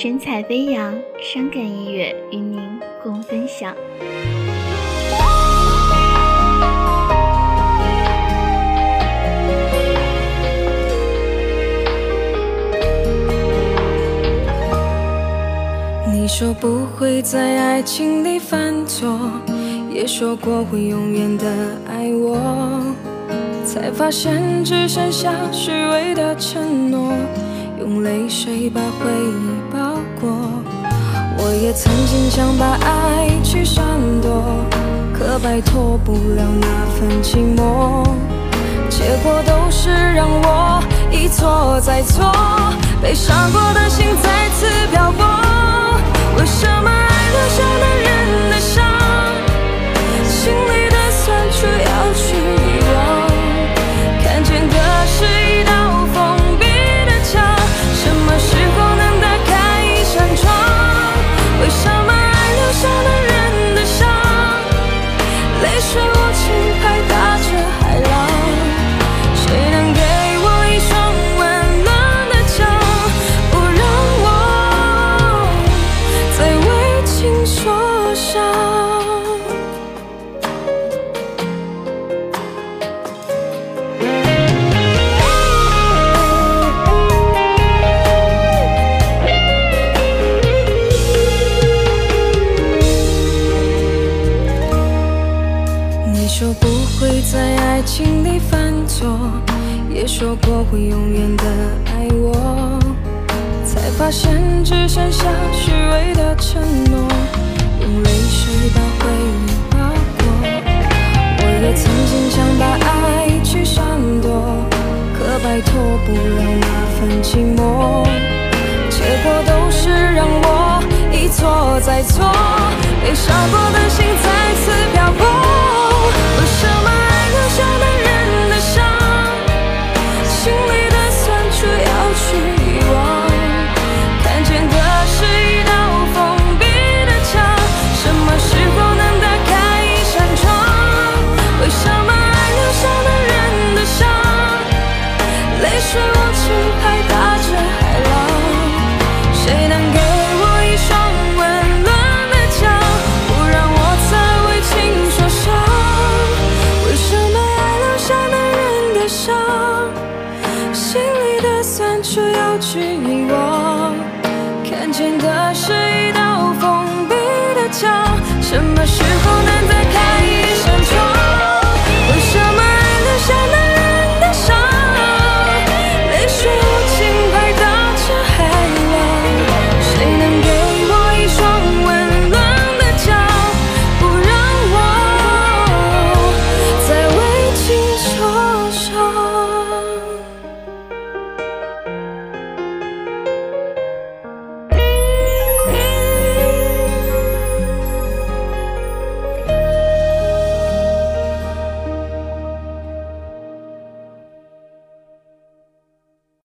神采飞扬，伤感音乐与您共分享。你说不会在爱情里犯错，也说过会永远的爱我，才发现只剩下虚伪的承诺，用泪水把回忆包裹。我也曾经想把爱去闪躲，可摆脱不了那份寂寞，结果都是让我一错再错，被伤过的心再次漂泊。说不会在爱情里犯错，也说过会永远的爱我，才发现只剩下虚伪的承诺，用泪水把回忆包裹。我也曾经想把爱去闪躲，可摆脱不了那份寂寞，结果都是让我一错再错，被伤过的心的酸楚要去遗忘？看见的是一道封闭的墙，什么时候能再开